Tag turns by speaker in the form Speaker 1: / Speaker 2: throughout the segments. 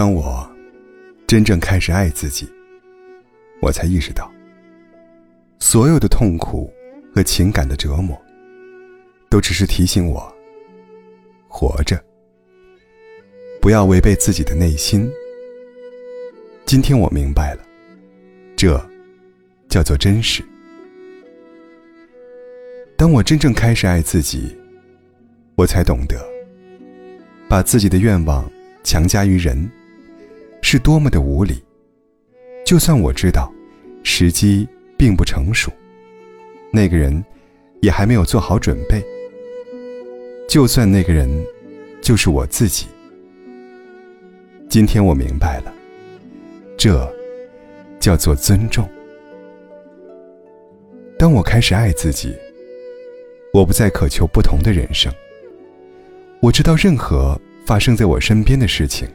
Speaker 1: 当我真正开始爱自己，我才意识到，所有的痛苦和情感的折磨，都只是提醒我活着，不要违背自己的内心。今天我明白了，这叫做真实。当我真正开始爱自己，我才懂得，把自己的愿望强加于人。是多么的无理！就算我知道时机并不成熟，那个人也还没有做好准备。就算那个人就是我自己，今天我明白了，这叫做尊重。当我开始爱自己，我不再渴求不同的人生。我知道，任何发生在我身边的事情。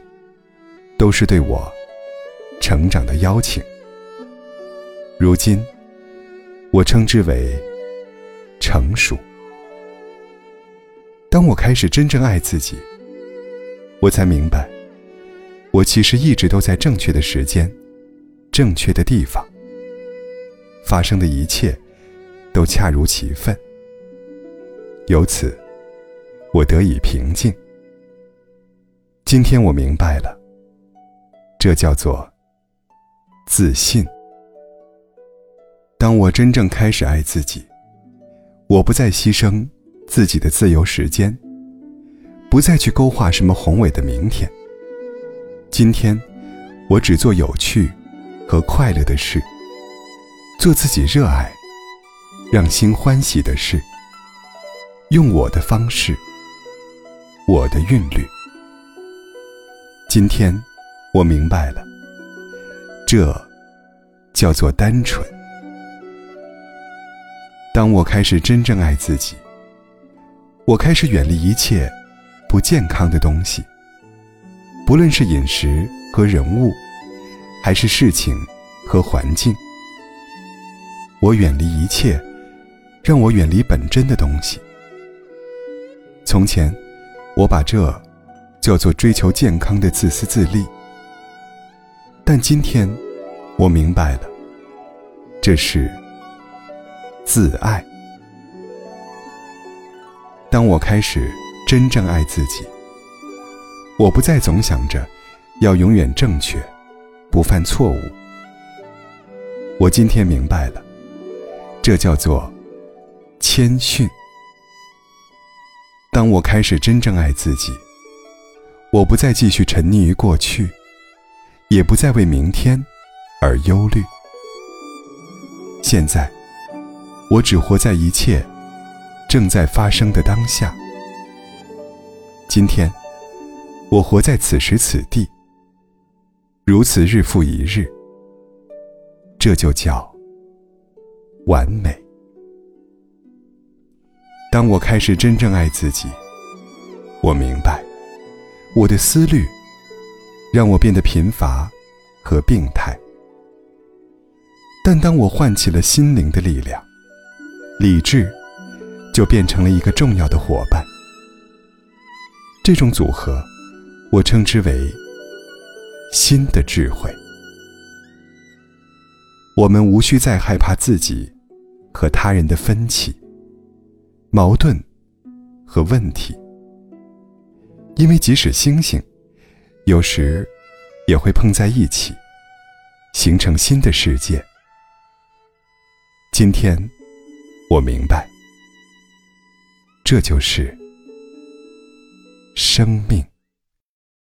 Speaker 1: 都是对我成长的邀请。如今，我称之为成熟。当我开始真正爱自己，我才明白，我其实一直都在正确的时间、正确的地方，发生的一切都恰如其分。由此，我得以平静。今天我明白了。这叫做自信。当我真正开始爱自己，我不再牺牲自己的自由时间，不再去勾画什么宏伟的明天。今天，我只做有趣和快乐的事，做自己热爱、让心欢喜的事，用我的方式，我的韵律。今天。我明白了，这叫做单纯。当我开始真正爱自己，我开始远离一切不健康的东西，不论是饮食和人物，还是事情和环境。我远离一切让我远离本真的东西。从前，我把这叫做追求健康的自私自利。但今天，我明白了，这是自爱。当我开始真正爱自己，我不再总想着要永远正确，不犯错误。我今天明白了，这叫做谦逊。当我开始真正爱自己，我不再继续沉溺于过去。也不再为明天而忧虑。现在，我只活在一切正在发生的当下。今天，我活在此时此地，如此日复一日。这就叫完美。当我开始真正爱自己，我明白，我的思虑。让我变得贫乏和病态，但当我唤起了心灵的力量，理智就变成了一个重要的伙伴。这种组合，我称之为新的智慧。我们无需再害怕自己和他人的分歧、矛盾和问题，因为即使星星。有时，也会碰在一起，形成新的世界。今天，我明白，这就是生命。